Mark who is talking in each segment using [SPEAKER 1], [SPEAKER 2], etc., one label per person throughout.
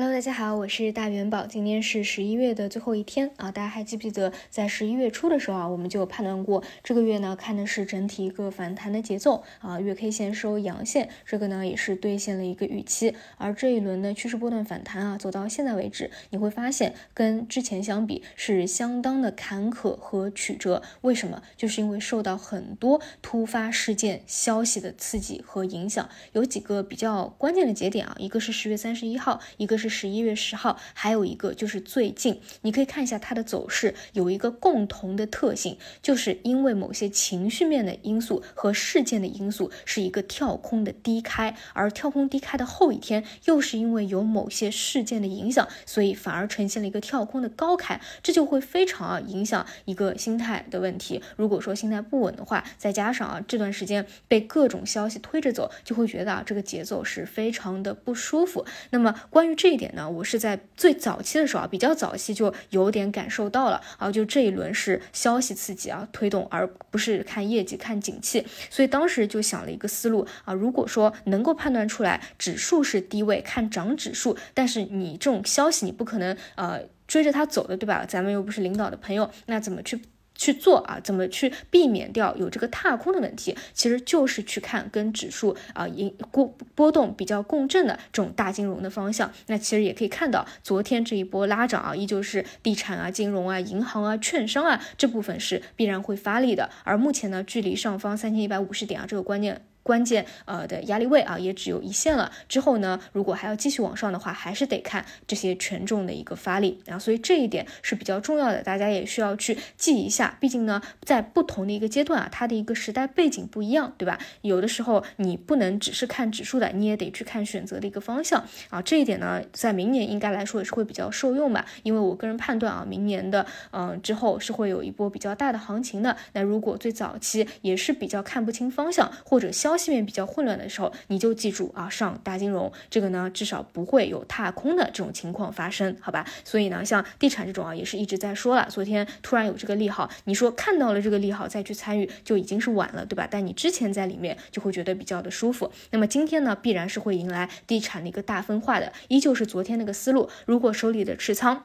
[SPEAKER 1] Hello，大家好，我是大元宝。今天是十一月的最后一天啊，大家还记不记得在十一月初的时候啊，我们就判断过这个月呢看的是整体一个反弹的节奏啊，月 K 线收阳线，这个呢也是兑现了一个预期。而这一轮的趋势波段反弹啊，走到现在为止，你会发现跟之前相比是相当的坎坷和曲折。为什么？就是因为受到很多突发事件消息的刺激和影响，有几个比较关键的节点啊，一个是十月三十一号，一个。是十一月十号，还有一个就是最近，你可以看一下它的走势，有一个共同的特性，就是因为某些情绪面的因素和事件的因素，是一个跳空的低开，而跳空低开的后一天，又是因为有某些事件的影响，所以反而呈现了一个跳空的高开，这就会非常啊影响一个心态的问题。如果说心态不稳的话，再加上啊这段时间被各种消息推着走，就会觉得啊这个节奏是非常的不舒服。那么关于这。点呢，我是在最早期的时候啊，比较早期就有点感受到了啊，就这一轮是消息刺激啊推动，而不是看业绩看景气，所以当时就想了一个思路啊，如果说能够判断出来指数是低位看涨指数，但是你这种消息你不可能呃追着它走的，对吧？咱们又不是领导的朋友，那怎么去？去做啊，怎么去避免掉有这个踏空的问题？其实就是去看跟指数啊，盈波波动比较共振的这种大金融的方向。那其实也可以看到，昨天这一波拉涨啊，依旧是地产啊、金融啊、银行啊、券商啊这部分是必然会发力的。而目前呢，距离上方三千一百五十点啊这个关键。关键呃的压力位啊，也只有一线了。之后呢，如果还要继续往上的话，还是得看这些权重的一个发力啊。所以这一点是比较重要的，大家也需要去记一下。毕竟呢，在不同的一个阶段啊，它的一个时代背景不一样，对吧？有的时候你不能只是看指数的，你也得去看选择的一个方向啊。这一点呢，在明年应该来说也是会比较受用吧。因为我个人判断啊，明年的嗯之后是会有一波比较大的行情的。那如果最早期也是比较看不清方向或者消息面比较混乱的时候，你就记住啊，上大金融这个呢，至少不会有踏空的这种情况发生，好吧？所以呢，像地产这种啊，也是一直在说了，昨天突然有这个利好，你说看到了这个利好再去参与，就已经是晚了，对吧？但你之前在里面就会觉得比较的舒服。那么今天呢，必然是会迎来地产的一个大分化的，依旧是昨天那个思路，如果手里的持仓。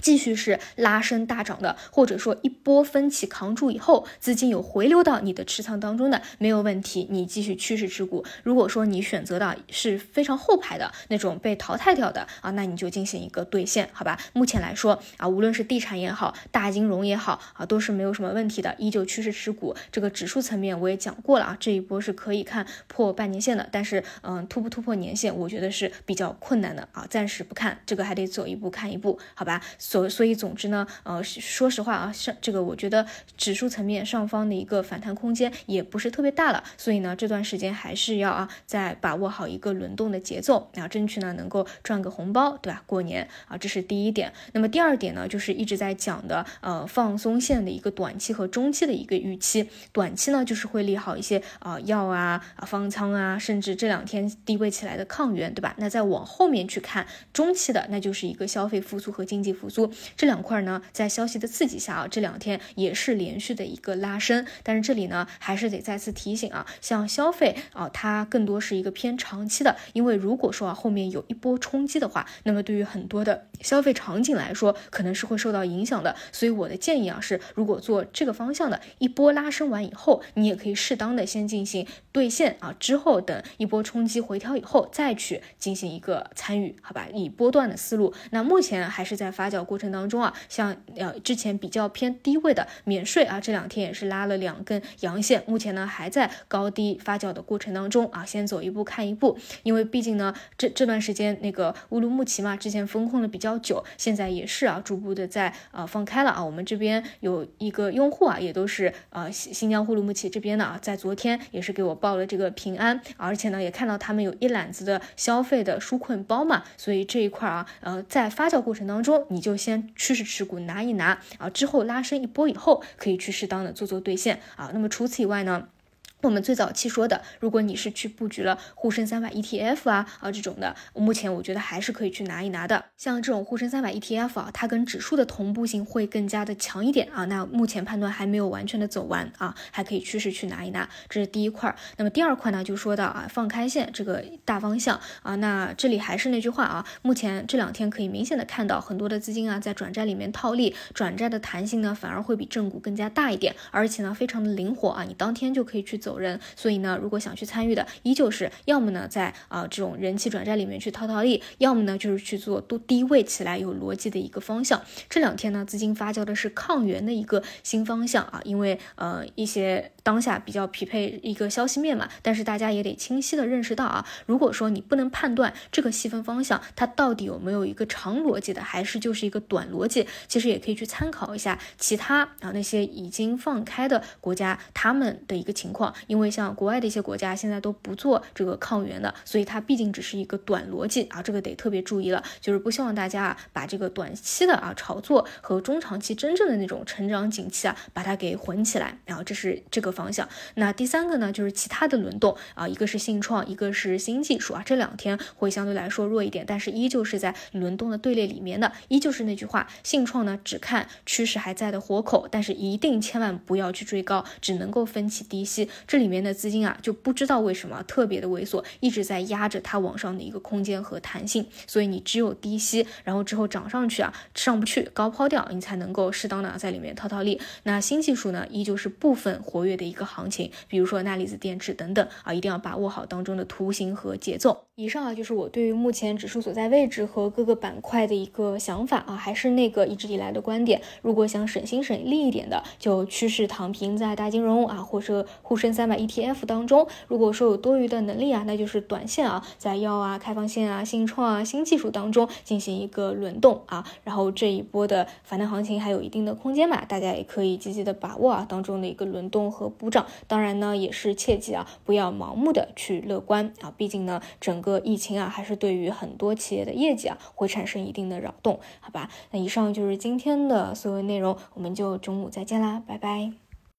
[SPEAKER 1] 继续是拉升大涨的，或者说一波分歧扛住以后，资金有回流到你的持仓当中的，没有问题，你继续趋势持股。如果说你选择的是非常后排的那种被淘汰掉的啊，那你就进行一个兑现，好吧？目前来说啊，无论是地产也好，大金融也好啊，都是没有什么问题的，依旧趋势持股。这个指数层面我也讲过了啊，这一波是可以看破半年线的，但是嗯，突不突破年线，我觉得是比较困难的啊，暂时不看，这个还得走一步看一步，好吧？所所以，总之呢，呃，说实话啊，上这个我觉得指数层面上方的一个反弹空间也不是特别大了，所以呢，这段时间还是要啊，再把握好一个轮动的节奏，啊，争取呢能够赚个红包，对吧？过年啊，这是第一点。那么第二点呢，就是一直在讲的，呃，放松线的一个短期和中期的一个预期。短期呢，就是会利好一些啊药啊、啊方舱啊，甚至这两天低位起来的抗原，对吧？那再往后面去看中期的，那就是一个消费复苏和经济复苏。租这两块呢，在消息的刺激下啊，这两天也是连续的一个拉升。但是这里呢，还是得再次提醒啊，像消费啊，它更多是一个偏长期的。因为如果说啊，后面有一波冲击的话，那么对于很多的消费场景来说，可能是会受到影响的。所以我的建议啊，是如果做这个方向的一波拉升完以后，你也可以适当的先进行兑现啊，之后等一波冲击回调以后，再去进行一个参与，好吧？以波段的思路。那目前还是在发酵过程当。中啊，像呃之前比较偏低位的免税啊，这两天也是拉了两根阳线，目前呢还在高低发酵的过程当中啊，先走一步看一步，因为毕竟呢这这段时间那个乌鲁木齐嘛，之前封控的比较久，现在也是啊逐步的在呃放开了啊，我们这边有一个用户啊，也都是呃新新疆乌鲁木齐这边的啊，在昨天也是给我报了这个平安，而且呢也看到他们有一揽子的消费的纾困包嘛，所以这一块啊呃在发酵过程当中，你就先。趋势持股拿一拿啊，之后拉升一波以后，可以去适当的做做兑现啊。那么除此以外呢？我们最早期说的，如果你是去布局了沪深三百 ETF 啊啊这种的，目前我觉得还是可以去拿一拿的。像这种沪深三百 ETF 啊，它跟指数的同步性会更加的强一点啊。那目前判断还没有完全的走完啊，还可以趋势去拿一拿，这是第一块。那么第二块呢，就说到啊放开线这个大方向啊，那这里还是那句话啊，目前这两天可以明显的看到很多的资金啊在转债里面套利，转债的弹性呢反而会比正股更加大一点，而且呢非常的灵活啊，你当天就可以去走。有人，所以呢，如果想去参与的，依旧是要么呢在啊这种人气转债里面去套套利，要么呢就是去做多低位起来有逻辑的一个方向。这两天呢，资金发酵的是抗原的一个新方向啊，因为呃一些当下比较匹配一个消息面嘛，但是大家也得清晰的认识到啊，如果说你不能判断这个细分方向它到底有没有一个长逻辑的，还是就是一个短逻辑，其实也可以去参考一下其他啊那些已经放开的国家他们的一个情况。因为像国外的一些国家现在都不做这个抗原的，所以它毕竟只是一个短逻辑啊，这个得特别注意了。就是不希望大家啊把这个短期的啊炒作和中长期真正的那种成长景气啊把它给混起来。然后这是这个方向。那第三个呢，就是其他的轮动啊，一个是信创，一个是新技术啊，这两天会相对来说弱一点，但是依旧是在轮动的队列里面的。依旧是那句话，信创呢只看趋势还在的活口，但是一定千万不要去追高，只能够分期低吸。这里面的资金啊，就不知道为什么特别的猥琐，一直在压着它往上的一个空间和弹性，所以你只有低吸，然后之后涨上去啊，上不去高抛掉，你才能够适当的在里面套套利。那新技术呢，依旧是部分活跃的一个行情，比如说钠离子电池等等啊，一定要把握好当中的图形和节奏。以上啊，就是我对于目前指数所在位置和各个板块的一个想法啊，还是那个一直以来的观点，如果想省心省力一点的，就趋势躺平在大金融啊，或者沪深三百 ETF。F 当中，如果说有多余的能力啊，那就是短线啊，在药啊、开放线啊、新创啊、新技术当中进行一个轮动啊，然后这一波的反弹行情还有一定的空间嘛，大家也可以积极的把握啊当中的一个轮动和补涨。当然呢，也是切记啊，不要盲目的去乐观啊，毕竟呢，整个疫情啊，还是对于很多企业的业绩啊会产生一定的扰动，好吧？那以上就是今天的所有内容，我们就中午再见啦，拜拜。